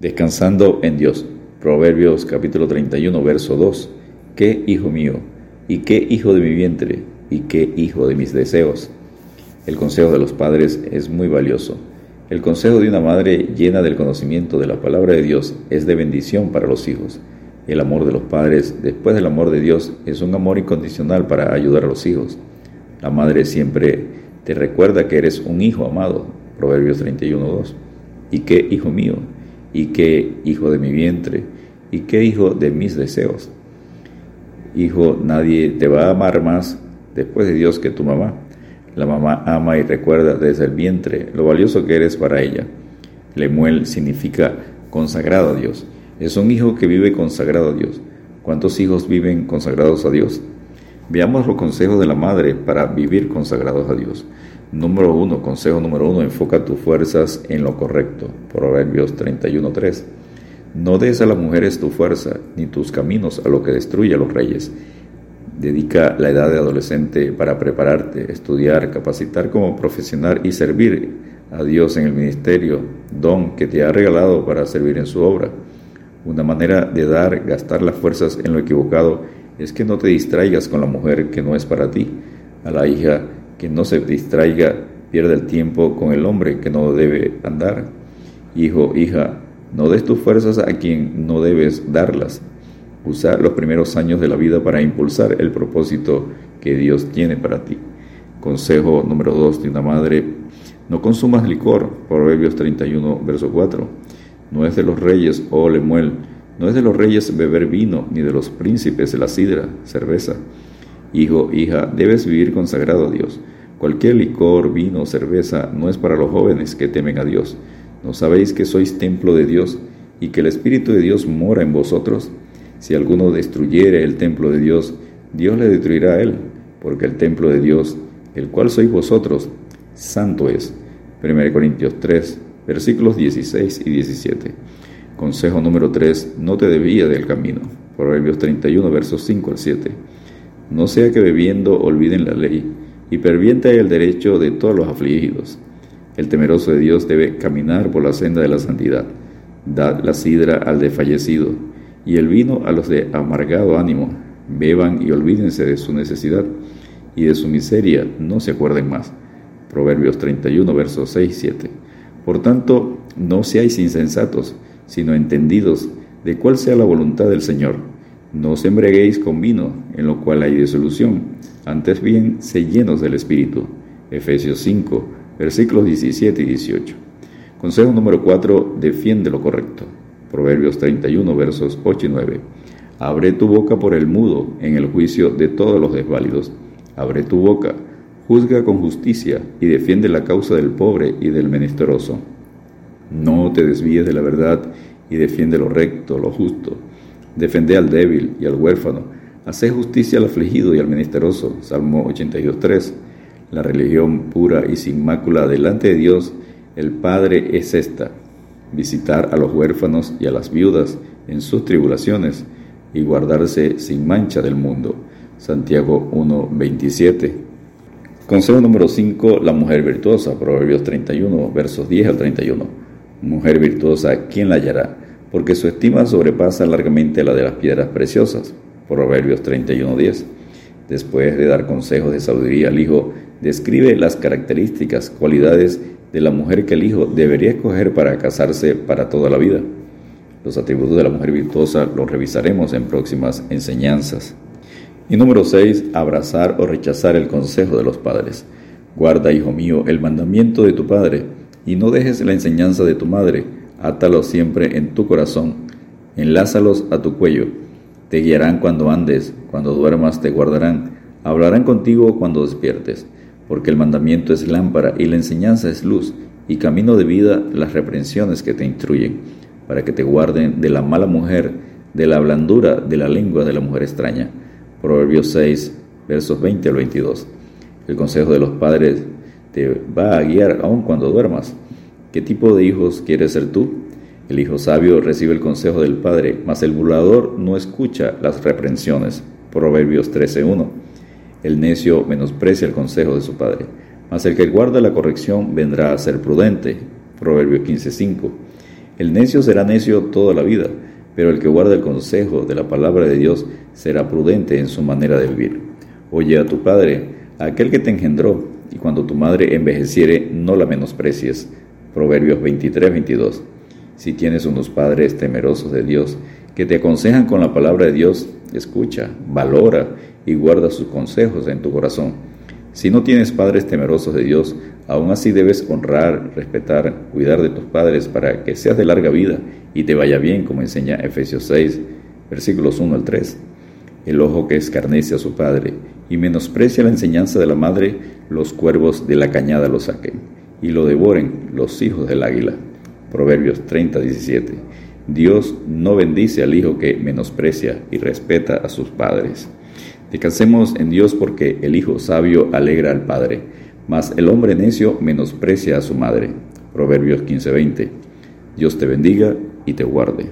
Descansando en Dios. Proverbios capítulo 31, verso 2. ¿Qué hijo mío? ¿Y qué hijo de mi vientre? ¿Y qué hijo de mis deseos? El consejo de los padres es muy valioso. El consejo de una madre llena del conocimiento de la palabra de Dios es de bendición para los hijos. El amor de los padres, después del amor de Dios, es un amor incondicional para ayudar a los hijos. La madre siempre te recuerda que eres un hijo amado. Proverbios 31, 2. ¿Y qué hijo mío? Y qué hijo de mi vientre, y qué hijo de mis deseos. Hijo, nadie te va a amar más después de Dios que tu mamá. La mamá ama y recuerda desde el vientre lo valioso que eres para ella. Lemuel significa consagrado a Dios. Es un hijo que vive consagrado a Dios. ¿Cuántos hijos viven consagrados a Dios? Veamos los consejos de la madre para vivir consagrados a Dios. Número uno, consejo número uno, enfoca tus fuerzas en lo correcto. Proverbios 31.3. No des a las mujeres tu fuerza, ni tus caminos a lo que destruye a los reyes. Dedica la edad de adolescente para prepararte, estudiar, capacitar como profesional y servir a Dios en el ministerio, don que te ha regalado para servir en su obra. Una manera de dar, gastar las fuerzas en lo equivocado es que no te distraigas con la mujer que no es para ti, a la hija que no se distraiga, pierda el tiempo con el hombre que no debe andar. Hijo, hija, no des tus fuerzas a quien no debes darlas. Usa los primeros años de la vida para impulsar el propósito que Dios tiene para ti. Consejo número 2 de una madre, no consumas licor, Proverbios 31, verso 4. No es de los reyes, oh Lemuel, no es de los reyes beber vino, ni de los príncipes la sidra, cerveza. Hijo, hija, debes vivir consagrado a Dios. Cualquier licor, vino, cerveza no es para los jóvenes que temen a Dios. ¿No sabéis que sois templo de Dios y que el Espíritu de Dios mora en vosotros? Si alguno destruyere el templo de Dios, Dios le destruirá a él, porque el templo de Dios, el cual sois vosotros, santo es. 1 Corintios 3, versículos 16 y 17. Consejo número 3, no te debía del camino. Proverbios 31, versos 5 al 7. No sea que bebiendo olviden la ley y pervienta el derecho de todos los afligidos. El temeroso de Dios debe caminar por la senda de la santidad. Dad la sidra al desfallecido y el vino a los de amargado ánimo. Beban y olvídense de su necesidad y de su miseria, no se acuerden más. Proverbios 31, versos 6 y 7. Por tanto, no seáis insensatos, sino entendidos de cuál sea la voluntad del Señor. No os embreguéis con vino, en lo cual hay disolución antes bien, sé llenos del Espíritu. Efesios 5, versículos 17 y 18. Consejo número 4. Defiende lo correcto. Proverbios 31, versos 8 y 9. Abre tu boca por el mudo en el juicio de todos los desválidos. Abre tu boca, juzga con justicia y defiende la causa del pobre y del menesteroso. No te desvíes de la verdad y defiende lo recto, lo justo. Defende al débil y al huérfano Hace justicia al afligido y al menesteroso. Salmo 82.3. La religión pura y sin mácula delante de Dios, el Padre es esta. Visitar a los huérfanos y a las viudas en sus tribulaciones y guardarse sin mancha del mundo. Santiago 1.27. Consejo número 5. La mujer virtuosa. Proverbios 31, versos 10 al 31. Mujer virtuosa, ¿quién la hallará? Porque su estima sobrepasa largamente la de las piedras preciosas. Proverbios 31.10. Después de dar consejos de sabiduría al hijo, describe las características, cualidades de la mujer que el hijo debería escoger para casarse para toda la vida. Los atributos de la mujer virtuosa los revisaremos en próximas enseñanzas. Y número 6. Abrazar o rechazar el consejo de los padres. Guarda, hijo mío, el mandamiento de tu padre, y no dejes la enseñanza de tu madre. Átalos siempre en tu corazón, enlázalos a tu cuello te guiarán cuando andes, cuando duermas te guardarán, hablarán contigo cuando despiertes, porque el mandamiento es lámpara y la enseñanza es luz, y camino de vida las reprensiones que te instruyen, para que te guarden de la mala mujer, de la blandura de la lengua de la mujer extraña. Proverbios 6, versos 20 al 22. El consejo de los padres te va a guiar aun cuando duermas. ¿Qué tipo de hijos quieres ser tú? El hijo sabio recibe el consejo del padre, mas el burlador no escucha las reprensiones. Proverbios 13.1. El necio menosprecia el consejo de su padre, mas el que guarda la corrección vendrá a ser prudente. Proverbios 15.5. El necio será necio toda la vida, pero el que guarda el consejo de la palabra de Dios será prudente en su manera de vivir. Oye a tu padre, a aquel que te engendró, y cuando tu madre envejeciere, no la menosprecies. Proverbios 23, 22. Si tienes unos padres temerosos de Dios, que te aconsejan con la palabra de Dios, escucha, valora y guarda sus consejos en tu corazón. Si no tienes padres temerosos de Dios, aún así debes honrar, respetar, cuidar de tus padres para que seas de larga vida y te vaya bien, como enseña Efesios 6, versículos 1 al 3. El ojo que escarnece a su padre y menosprecia la enseñanza de la madre, los cuervos de la cañada lo saquen y lo devoren los hijos del águila. Proverbios 30, 17. Dios no bendice al hijo que menosprecia y respeta a sus padres. Descansemos en Dios porque el hijo sabio alegra al padre, mas el hombre necio menosprecia a su madre. Proverbios 15:20. Dios te bendiga y te guarde.